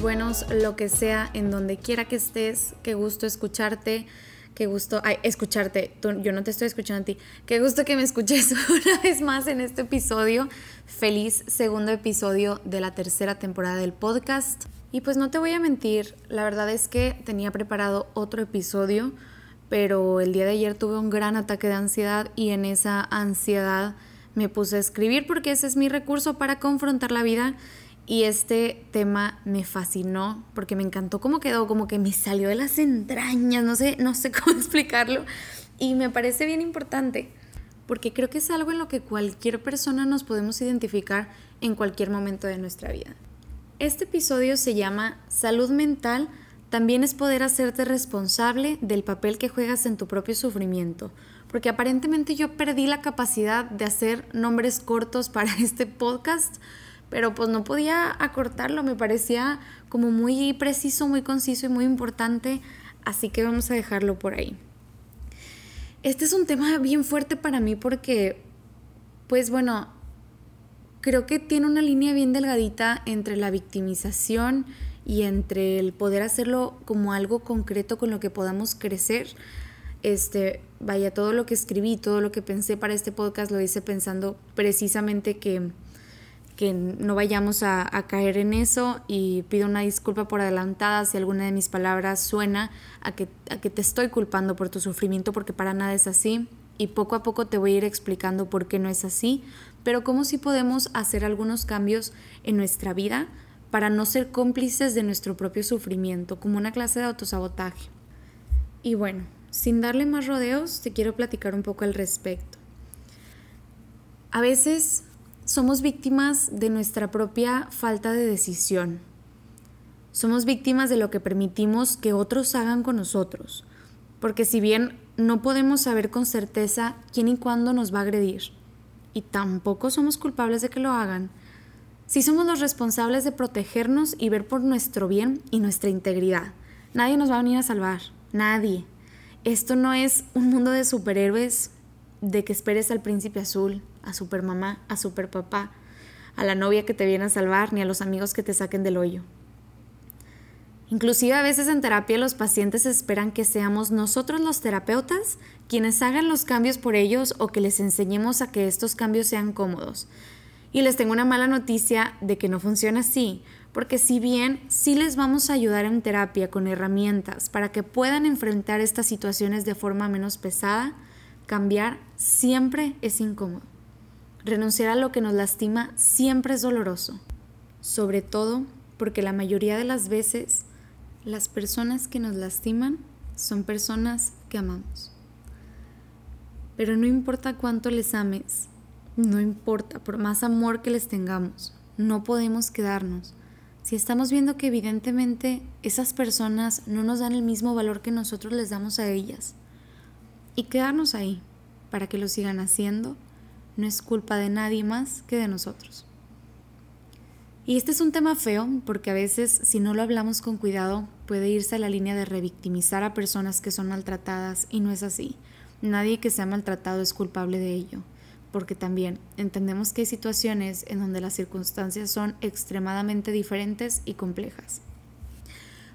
buenos, lo que sea, en donde quiera que estés. Qué gusto escucharte. Qué gusto, escucharte. yo no te estoy escuchando a ti. Qué gusto que me escuches una vez más en este episodio. Feliz segundo episodio de la tercera temporada del podcast. Y pues no te voy a mentir, la verdad es que tenía preparado otro episodio, pero el día de ayer tuve un gran ataque de ansiedad y en esa ansiedad me puse a escribir porque ese es mi recurso para confrontar la vida y este tema me fascinó porque me encantó cómo quedó, como que me salió de las entrañas, no sé, no sé cómo explicarlo. Y me parece bien importante porque creo que es algo en lo que cualquier persona nos podemos identificar en cualquier momento de nuestra vida. Este episodio se llama Salud mental también es poder hacerte responsable del papel que juegas en tu propio sufrimiento, porque aparentemente yo perdí la capacidad de hacer nombres cortos para este podcast, pero pues no podía acortarlo, me parecía como muy preciso, muy conciso y muy importante, así que vamos a dejarlo por ahí. Este es un tema bien fuerte para mí porque, pues bueno, creo que tiene una línea bien delgadita entre la victimización y entre el poder hacerlo como algo concreto con lo que podamos crecer. Este, vaya, todo lo que escribí, todo lo que pensé para este podcast lo hice pensando precisamente que que no vayamos a, caer en eso y pido una disculpa por adelantada si alguna de mis palabras suena a que, a que te estoy culpando por tu sufrimiento porque para nada es así y poco a poco te voy a ir explicando por qué no es así, pero cómo sí podemos hacer algunos cambios en nuestra vida para no ser cómplices de nuestro propio sufrimiento, como una clase de autosabotaje. Y bueno, sin darle más rodeos, te quiero platicar un poco al respecto. A veces somos víctimas de nuestra propia falta de decisión. Somos víctimas de lo que permitimos que otros hagan con nosotros, porque si bien no podemos saber con certeza quién y cuándo nos va a agredir, y tampoco somos culpables de que lo hagan, sí somos los responsables de protegernos y ver por nuestro bien y nuestra integridad. Nadie nos va a venir a salvar, nadie. Esto no es un mundo de superhéroes de que esperes al príncipe azul, a supermamá, a superpapá, a la novia que te viene a salvar, ni a los amigos que te saquen del hoyo. Inclusive a veces en terapia los pacientes esperan que seamos nosotros los terapeutas quienes hagan los cambios por ellos o que les enseñemos a que estos cambios sean cómodos. Y les tengo una mala noticia de que no funciona así, porque si bien sí les vamos a ayudar en terapia con herramientas para que puedan enfrentar estas situaciones de forma menos pesada, cambiar siempre es incómodo. Renunciar a lo que nos lastima siempre es doloroso, sobre todo porque la mayoría de las veces las personas que nos lastiman son personas que amamos. Pero no importa cuánto les ames, no importa, por más amor que les tengamos, no podemos quedarnos. Si estamos viendo que evidentemente esas personas no nos dan el mismo valor que nosotros les damos a ellas. Y quedarnos ahí para que lo sigan haciendo no es culpa de nadie más que de nosotros. Y este es un tema feo porque a veces si no lo hablamos con cuidado puede irse a la línea de revictimizar a personas que son maltratadas y no es así. Nadie que sea maltratado es culpable de ello, porque también entendemos que hay situaciones en donde las circunstancias son extremadamente diferentes y complejas.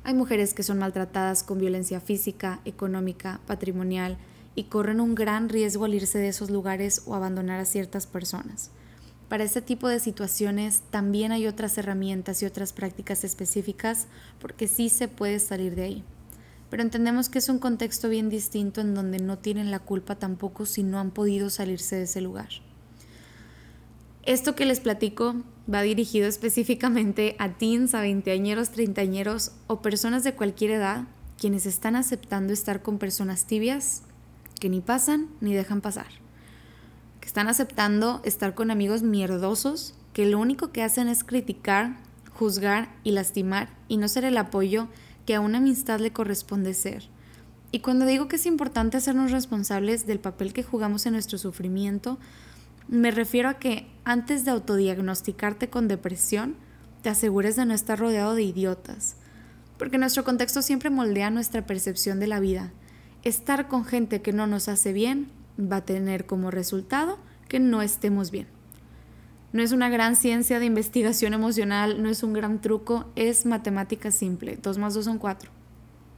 Hay mujeres que son maltratadas con violencia física, económica, patrimonial, y corren un gran riesgo al irse de esos lugares o abandonar a ciertas personas. Para este tipo de situaciones también hay otras herramientas y otras prácticas específicas porque sí se puede salir de ahí. Pero entendemos que es un contexto bien distinto en donde no tienen la culpa tampoco si no han podido salirse de ese lugar. Esto que les platico va dirigido específicamente a teens, a veinteañeros, treintañeros o personas de cualquier edad quienes están aceptando estar con personas tibias que ni pasan ni dejan pasar, que están aceptando estar con amigos mierdosos que lo único que hacen es criticar, juzgar y lastimar y no ser el apoyo que a una amistad le corresponde ser. Y cuando digo que es importante hacernos responsables del papel que jugamos en nuestro sufrimiento, me refiero a que antes de autodiagnosticarte con depresión, te asegures de no estar rodeado de idiotas, porque nuestro contexto siempre moldea nuestra percepción de la vida. Estar con gente que no nos hace bien va a tener como resultado que no estemos bien. No es una gran ciencia de investigación emocional, no es un gran truco, es matemática simple. 2 más 2 son 4.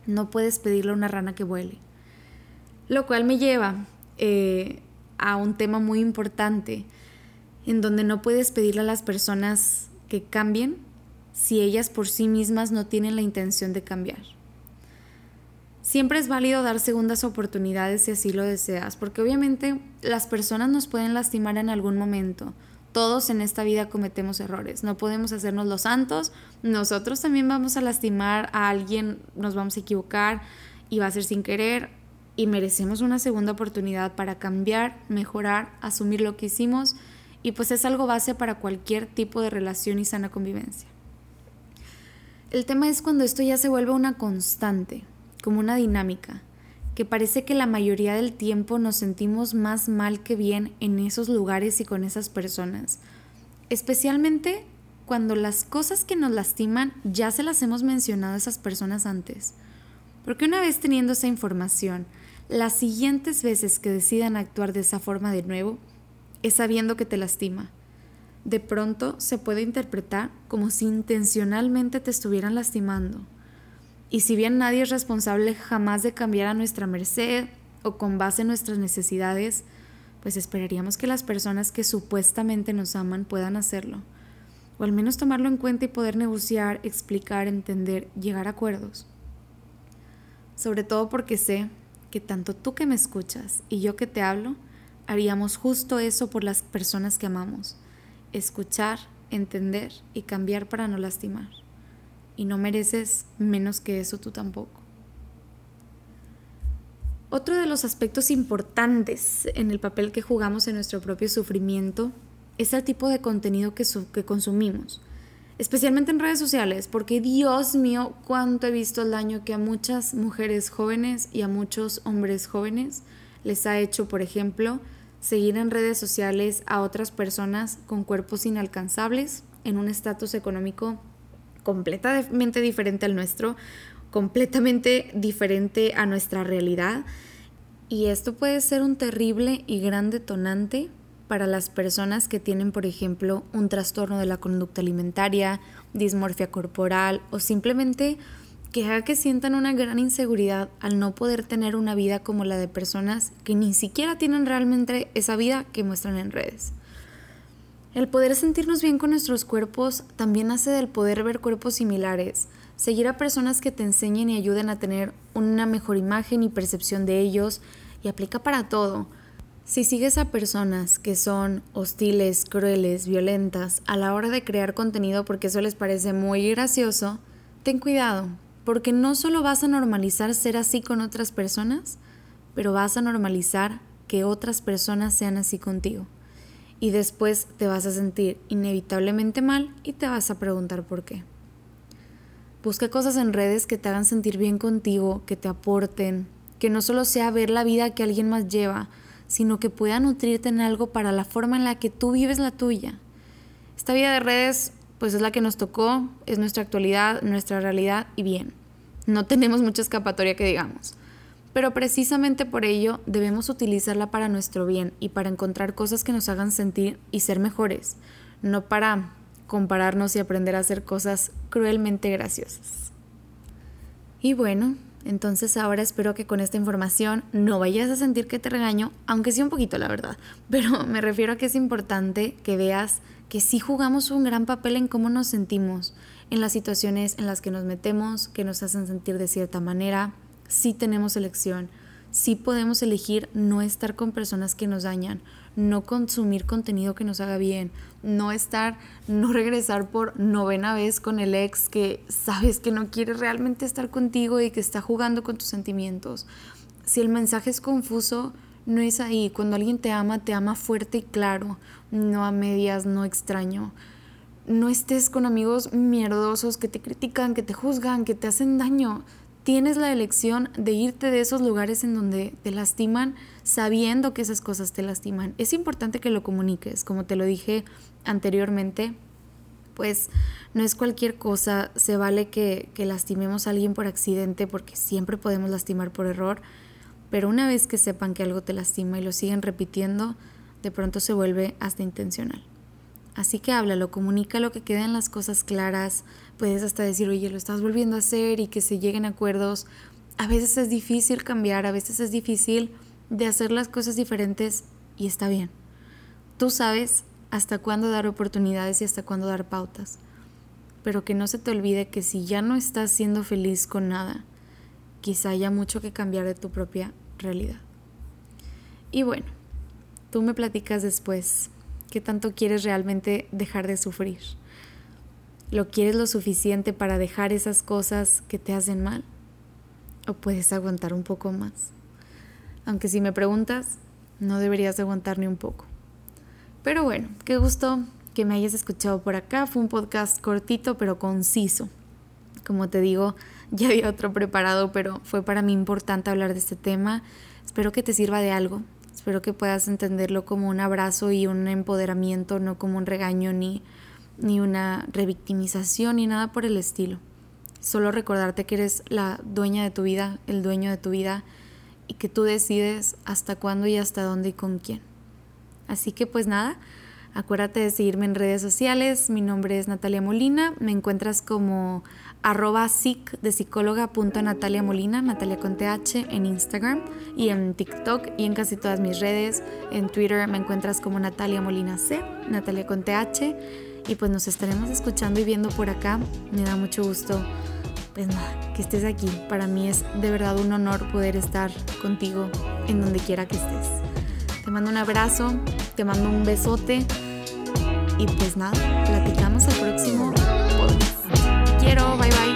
No puedes pedirle a una rana que vuele. Lo cual me lleva eh, a un tema muy importante, en donde no puedes pedirle a las personas que cambien si ellas por sí mismas no tienen la intención de cambiar. Siempre es válido dar segundas oportunidades si así lo deseas, porque obviamente las personas nos pueden lastimar en algún momento. Todos en esta vida cometemos errores, no podemos hacernos los santos, nosotros también vamos a lastimar a alguien, nos vamos a equivocar y va a ser sin querer. Y merecemos una segunda oportunidad para cambiar, mejorar, asumir lo que hicimos. Y pues es algo base para cualquier tipo de relación y sana convivencia. El tema es cuando esto ya se vuelve una constante, como una dinámica que parece que la mayoría del tiempo nos sentimos más mal que bien en esos lugares y con esas personas. Especialmente cuando las cosas que nos lastiman ya se las hemos mencionado a esas personas antes. Porque una vez teniendo esa información, las siguientes veces que decidan actuar de esa forma de nuevo, es sabiendo que te lastima. De pronto se puede interpretar como si intencionalmente te estuvieran lastimando y si bien nadie es responsable jamás de cambiar a nuestra merced o con base en nuestras necesidades, pues esperaríamos que las personas que supuestamente nos aman puedan hacerlo, o al menos tomarlo en cuenta y poder negociar, explicar, entender, llegar a acuerdos. Sobre todo porque sé que tanto tú que me escuchas y yo que te hablo, haríamos justo eso por las personas que amamos, escuchar, entender y cambiar para no lastimar y no mereces menos que eso tú tampoco. Otro de los aspectos importantes en el papel que jugamos en nuestro propio sufrimiento es el tipo de contenido que, que consumimos, especialmente en redes sociales, porque Dios mío, cuánto he visto el daño que a muchas mujeres jóvenes y a muchos hombres jóvenes les ha hecho, por ejemplo, seguir en redes sociales a otras personas con cuerpos inalcanzables, en un estatus económico completamente diferente al nuestro, completamente diferente a nuestra realidad. Y esto puede ser un terrible y gran detonante para las personas que tienen, por ejemplo, un trastorno de la conducta alimentaria, dismorfia corporal o simplemente que haga que sientan una gran inseguridad al no poder tener una vida como la de personas que ni siquiera tienen realmente esa vida que muestran en redes. El poder sentirnos bien con nuestros cuerpos también hace del poder ver cuerpos similares, seguir a personas que te enseñen y ayuden a tener una mejor imagen y percepción de ellos y aplica para todo. Si sigues a personas que son hostiles, crueles, violentas a la hora de crear contenido porque eso les parece muy gracioso, ten cuidado, porque no solo vas a normalizar ser así con otras personas, pero vas a normalizar que otras personas sean así contigo y después te vas a sentir inevitablemente mal y te vas a preguntar por qué. Busca cosas en redes que te hagan sentir bien contigo, que te aporten, que no solo sea ver la vida que alguien más lleva, sino que pueda nutrirte en algo para la forma en la que tú vives la tuya. Esta vida de redes pues es la que nos tocó, es nuestra actualidad, nuestra realidad y bien. No tenemos mucha escapatoria que digamos pero precisamente por ello debemos utilizarla para nuestro bien y para encontrar cosas que nos hagan sentir y ser mejores, no para compararnos y aprender a hacer cosas cruelmente graciosas. Y bueno, entonces ahora espero que con esta información no vayas a sentir que te regaño, aunque sí un poquito la verdad, pero me refiero a que es importante que veas que sí jugamos un gran papel en cómo nos sentimos, en las situaciones en las que nos metemos, que nos hacen sentir de cierta manera, sí tenemos elección, sí podemos elegir no estar con personas que nos dañan, no consumir contenido que nos haga bien, no estar, no regresar por novena vez con el ex que sabes que no quiere realmente estar contigo y que está jugando con tus sentimientos. Si el mensaje es confuso, no es ahí. Cuando alguien te ama, te ama fuerte y claro, no a medias, no extraño. No estés con amigos mierdosos que te critican, que te juzgan, que te hacen daño tienes la elección de irte de esos lugares en donde te lastiman sabiendo que esas cosas te lastiman. Es importante que lo comuniques, como te lo dije anteriormente. pues no es cualquier cosa, se vale que, lastimemos a alguien por accidente porque siempre podemos lastimar por error, pero una vez que sepan que algo te lastima y lo siguen repitiendo, de pronto se vuelve hasta intencional. Así que háblalo, comunícalo, que queden las cosas claras. Puedes hasta decir, oye, lo estás volviendo a hacer y que se lleguen acuerdos. A veces es difícil cambiar, a veces es difícil de hacer las cosas diferentes y está bien. Tú sabes hasta cuándo dar oportunidades y hasta cuándo dar pautas. Pero que no se te olvide que si ya no estás siendo feliz con nada, quizá haya mucho que cambiar de tu propia realidad. Y bueno, Tú me platicas después qué tanto quieres realmente dejar de sufrir. ¿Lo quieres lo suficiente para dejar esas cosas que te hacen mal? ¿O puedes aguantar un poco más? Aunque si me preguntas, no deberías aguantar ni un poco. Pero bueno, qué gusto que me hayas escuchado por acá. Fue un podcast cortito pero conciso. Como te digo, ya había otro preparado, pero fue para mí importante hablar de este tema. Espero que te sirva de algo, Espero que puedas entenderlo como un abrazo y un empoderamiento, no como un regaño ni, ni una revictimización ni nada por el estilo. Solo recordarte que eres la dueña de tu vida, el dueño de tu vida y que tú decides hasta cuándo y hasta dónde y con quién. Así que pues nada, acuérdate de seguirme en redes sociales. Mi nombre es Natalia Molina. Me encuentras como arroba psic de psicóloga punto Natalia Molina, Natalia con en Instagram y en TikTok y en casi todas mis redes. En Twitter me encuentras como Natalia Molina C, Natalia con. Y pues nos estaremos escuchando y viendo por acá. Me da mucho gusto, pues nada, que estés aquí. Para mí es de verdad un honor poder estar contigo en donde quiera que estés. Te mando un abrazo, te mando un besote y pues nada, platicamos el próximo. Quiero, bye